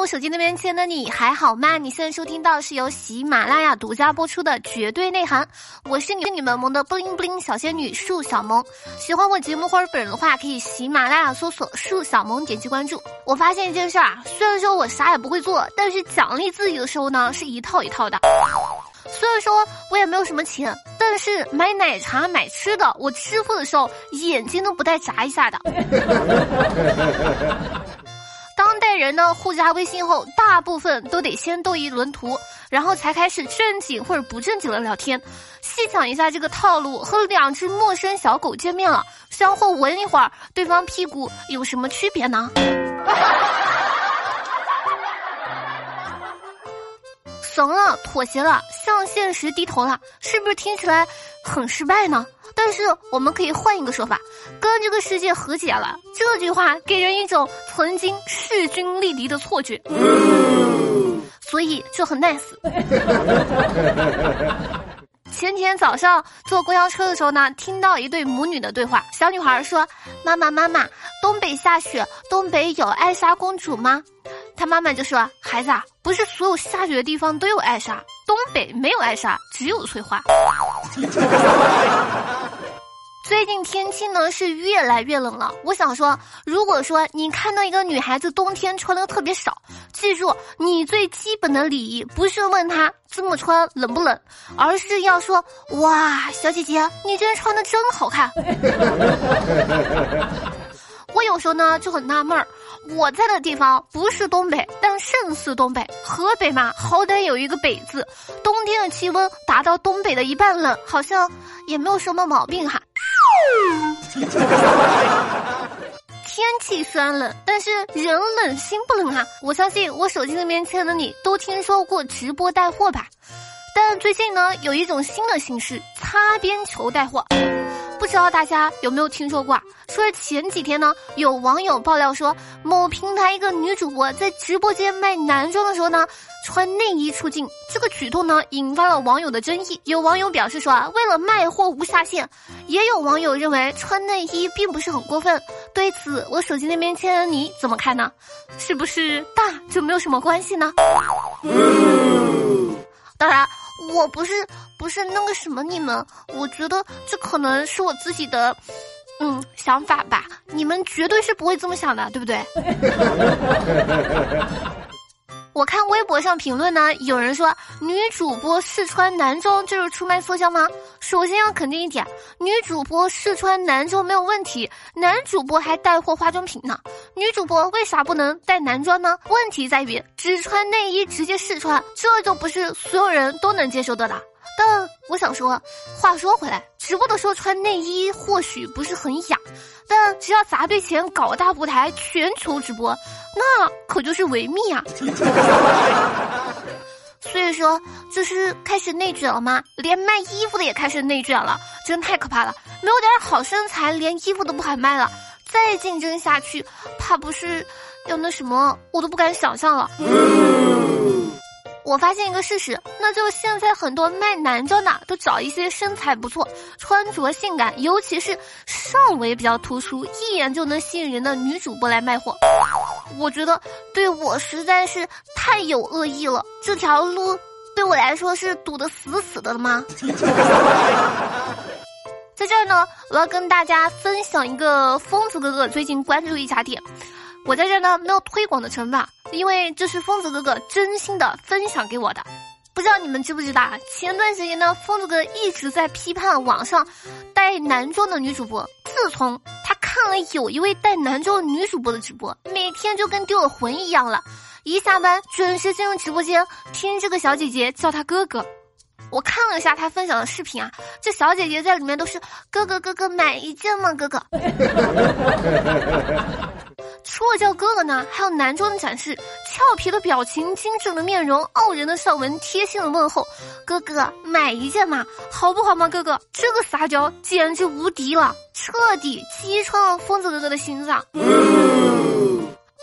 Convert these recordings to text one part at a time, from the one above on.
我手机那边亲爱的你还好吗？你现在收听到是由喜马拉雅独家播出的《绝对内涵》，我是你你们萌的布灵布灵小仙女树小萌。喜欢我节目或者本人的话，可以喜马拉雅搜索树小萌，点击关注。我发现一件事啊，虽然说我啥也不会做，但是奖励自己的时候呢，是一套一套的。虽然说我也没有什么钱，但是买奶茶、买吃的，我支付的时候眼睛都不带眨一下的。人呢，互加微信后，大部分都得先斗一轮图，然后才开始正经或者不正经的聊天。细想一下这个套路，和两只陌生小狗见面了，相互闻一会儿对方屁股，有什么区别呢？怂了，妥协了，向现实低头了，是不是听起来很失败呢？但是我们可以换一个说法，跟这个世界和解了。这句话给人一种曾经势均力敌的错觉，所以就很 nice。前天早上坐公交车的时候呢，听到一对母女的对话。小女孩说：“妈妈，妈妈，东北下雪，东北有艾莎公主吗？”她妈妈就说：“孩子，啊，不是所有下雪的地方都有艾莎，东北没有艾莎，只有翠花。最近天气呢是越来越冷了，我想说，如果说你看到一个女孩子冬天穿的特别少，记住，你最基本的礼仪不是问她这么穿冷不冷，而是要说：哇，小姐姐，你今天穿的真好看。我有时候呢就很纳闷儿。我在的地方不是东北，但胜似东北。河北嘛，好歹有一个北字，冬天的气温达到东北的一半冷，好像也没有什么毛病哈。天气虽然冷，但是人冷心不冷啊！我相信我手机那边亲爱的你都听说过直播带货吧？但最近呢，有一种新的形式——擦边球带货。不知道大家有没有听说过？说前几天呢，有网友爆料说，某平台一个女主播在直播间卖男装的时候呢，穿内衣出镜。这个举动呢，引发了网友的争议。有网友表示说啊，为了卖货无下限；也有网友认为穿内衣并不是很过分。对此，我手机那边签你怎么看呢？是不是大就没有什么关系呢？当然。我不是不是那个什么你们，我觉得这可能是我自己的，嗯想法吧。你们绝对是不会这么想的，对不对？我看微博上评论呢，有人说女主播试穿男装就是出卖色相吗？首先要肯定一点，女主播试穿男装没有问题，男主播还带货化妆品呢。女主播为啥不能带男装呢？问题在于只穿内衣直接试穿，这就不是所有人都能接受的了。但我想说，话说回来，直播的时候穿内衣或许不是很雅，但只要砸对钱搞大舞台全球直播，那可就是维密啊！所以说，这是开始内卷了吗？连卖衣服的也开始内卷了，真太可怕了！没有点好身材，连衣服都不好卖了，再竞争下去，怕不是要那什么，我都不敢想象了。我发现一个事实，那就是现在很多卖男装的都找一些身材不错、穿着性感，尤其是上围比较突出、一眼就能吸引人的女主播来卖货。我觉得对我实在是太有恶意了，这条路对我来说是堵得死死的了吗？在这儿呢，我要跟大家分享一个疯子哥哥最近关注一家店。我在这儿呢没有推广的成分，因为这是疯子哥哥真心的分享给我的。不知道你们知不知道啊？前段时间呢，疯子哥一直在批判网上带男装的女主播。自从他看了有一位带男装女主播的直播，每天就跟丢了魂一样了。一下班准时进入直播间，听这个小姐姐叫他哥哥。我看了一下他分享的视频啊，这小姐姐在里面都是哥哥哥哥买一件吗？哥哥。呢，还有男装的展示，俏皮的表情，精致的面容，傲人的笑纹，贴心的问候。哥哥买一件嘛，好不好嘛？哥哥，这个撒娇简直无敌了，彻底击穿了疯子哥哥的心脏。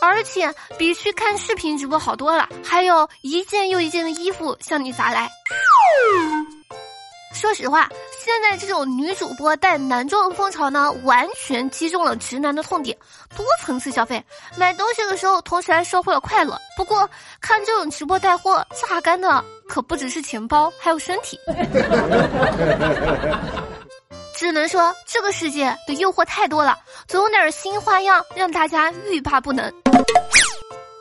而且比去看视频直播好多了，还有一件又一件的衣服向你砸来。说实话，现在这种女主播带男装的风潮呢，完全击中了直男的痛点，多层次消费，买东西的时候同时还收获了快乐。不过看这种直播带货，榨干的可不只是钱包，还有身体。只能说这个世界的诱惑太多了，总有点新花样让大家欲罢不能。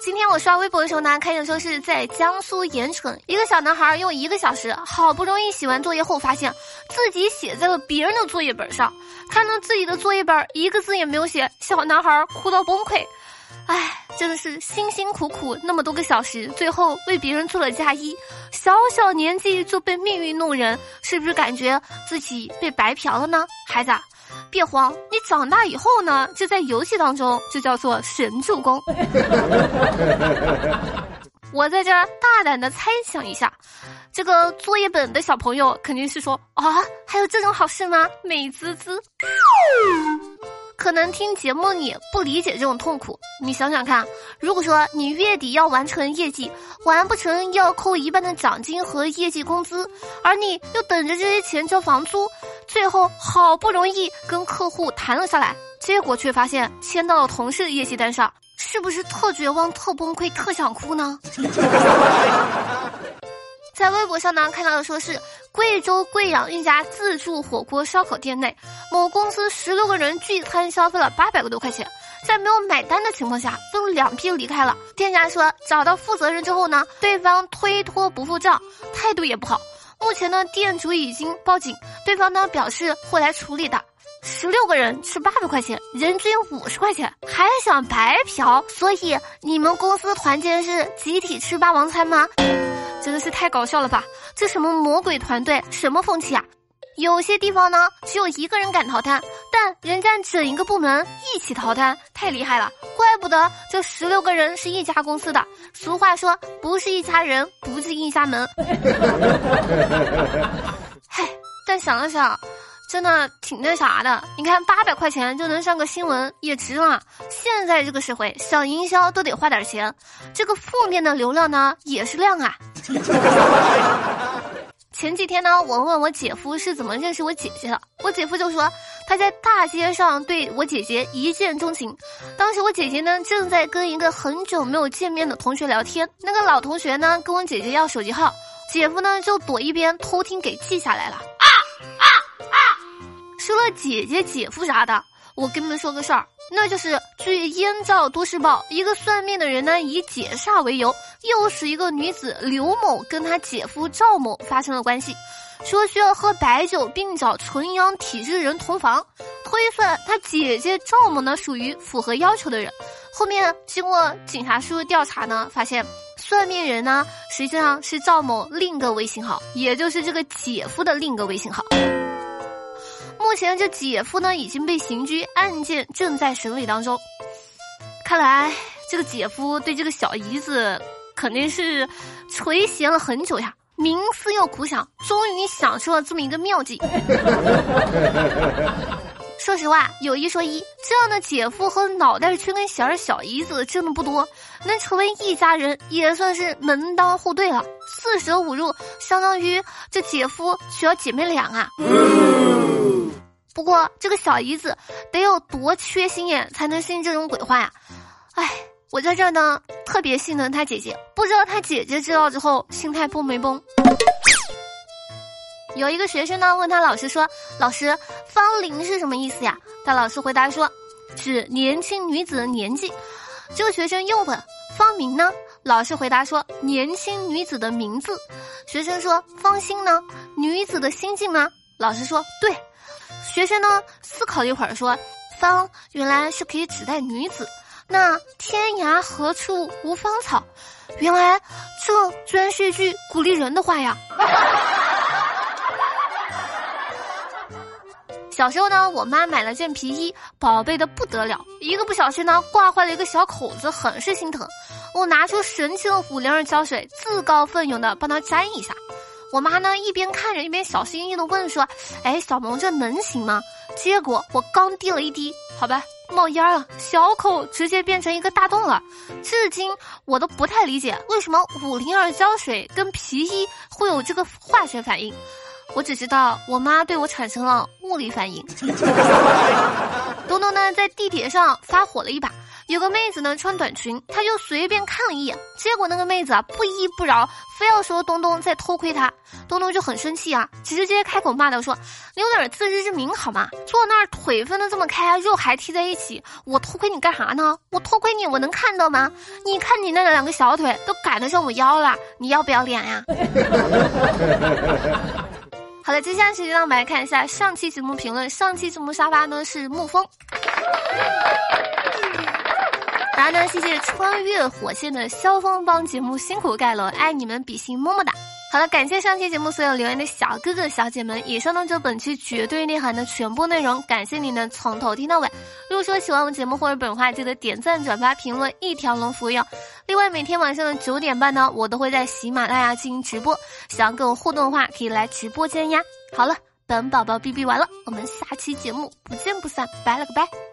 今天我刷微博的时候呢，看见说是在江苏盐城，一个小男孩用一个小时，好不容易写完作业后，发现自己写在了别人的作业本上，看到自己的作业本一个字也没有写，小男孩哭到崩溃。唉，真的是辛辛苦苦那么多个小时，最后为别人做了嫁衣，小小年纪就被命运弄人，是不是感觉自己被白嫖了呢？孩子。别慌，你长大以后呢，就在游戏当中就叫做神助攻。我在这儿大胆的猜想一下，这个作业本的小朋友肯定是说啊，还有这种好事吗？美滋滋。可能听节目你不理解这种痛苦，你想想看，如果说你月底要完成业绩，完不成要扣一半的奖金和业绩工资，而你又等着这些钱交房租，最后好不容易跟客户谈了下来，结果却发现签到了同事的业绩单上，是不是特绝望、特崩溃、特想哭呢？在微博上呢看到的说是贵州贵阳一家自助火锅烧烤店内，某公司十六个人聚餐消费了八百个多块钱，在没有买单的情况下分两批离开了。店家说找到负责人之后呢，对方推脱不付账，态度也不好。目前呢店主已经报警，对方呢表示会来处理的。十六个人吃八百块钱，人均五十块钱，还想白嫖？所以你们公司团建是集体吃霸王餐吗？真的是太搞笑了吧！这什么魔鬼团队，什么风气啊？有些地方呢，只有一个人敢逃摊，但人家整一个部门一起逃摊，太厉害了！怪不得这十六个人是一家公司的。俗话说，不是一家人，不进一家门。嗨，但想了想。真的挺那啥的，你看八百块钱就能上个新闻，也值了。现在这个社会，想营销都得花点钱，这个负面的流量呢也是量啊。前几天呢，我问我姐夫是怎么认识我姐姐的，我姐夫就说他在大街上对我姐姐一见钟情。当时我姐姐呢正在跟一个很久没有见面的同学聊天，那个老同学呢跟我姐姐要手机号，姐夫呢就躲一边偷听给记下来了。啊啊啊！说了姐姐、姐夫啥的，我跟你们说个事儿，那就是据《燕赵都市报》，一个算命的人呢，以解煞为由，诱使一个女子刘某跟他姐夫赵某发生了关系，说需要喝白酒并找纯阳体质人同房，推算他姐姐赵某呢属于符合要求的人。后面经过警察叔叔调查呢，发现算命人呢实际上是赵某另一个微信号，也就是这个姐夫的另一个微信号。目前这姐夫呢已经被刑拘，案件正在审理当中。看来这个姐夫对这个小姨子肯定是垂涎了很久呀，冥思又苦想，终于想出了这么一个妙计。说实话，有一说一，这样的姐夫和脑袋缺根弦儿小姨子真的不多，能成为一家人也算是门当户对了。四舍五入，相当于这姐夫娶了姐妹俩啊。不过这个小姨子得有多缺心眼才能信这种鬼话呀？哎，我在这儿呢，特别心疼他姐姐，不知道他姐姐知道之后心态崩没崩？有一个学生呢问他老师说：“老师，芳龄是什么意思呀？”他老师回答说：“指年轻女子的年纪。”这个学生又问：“芳名呢？”老师回答说：“年轻女子的名字。”学生说：“芳心呢？女子的心境吗？”老师说：“对。”学生呢思考了一会儿，说：“芳原来是可以指代女子，那天涯何处无芳草？原来这居然是一句鼓励人的话呀！” 小时候呢，我妈买了件皮衣，宝贝的不得了，一个不小心呢，挂坏了一个小口子，很是心疼。我拿出神奇的五灵二胶水，自告奋勇的帮她粘一下。我妈呢一边看着一边小心翼翼的问说：“哎，小萌这能行吗？”结果我刚滴了一滴，好吧，冒烟了，小口直接变成一个大洞了。至今我都不太理解为什么五零二胶水跟皮衣会有这个化学反应。我只知道我妈对我产生了物理反应。东东呢，在地铁上发火了一把。有个妹子呢穿短裙，他就随便看了一眼，结果那个妹子啊不依不饶，非要说东东在偷窥她。东东就很生气啊，直接开口骂道：“说你有点自知之明好吗？坐那儿腿分的这么开，肉还贴在一起，我偷窥你干啥呢？我偷窥你，我能看到吗？你看你那两个小腿都赶得上我腰了，你要不要脸呀？” 好了，接下来时间让我们来看一下上期节目评论。上期节目沙发呢是沐风。然后呢，谢谢穿越火线的萧峰帮节目辛苦盖楼，爱你们比心么么哒。好了，感谢上期节目所有留言的小哥哥小姐们。以上呢就本期绝对内涵的全部内容，感谢你能从头听到尾。如果说喜欢我们节目或者本话，记得点赞、转发、评论，一条龙服务哟。另外，每天晚上的九点半呢，我都会在喜马拉雅进行直播，想要跟我互动的话，可以来直播间呀。好了，本宝宝哔哔完了，我们下期节目不见不散，拜了个拜。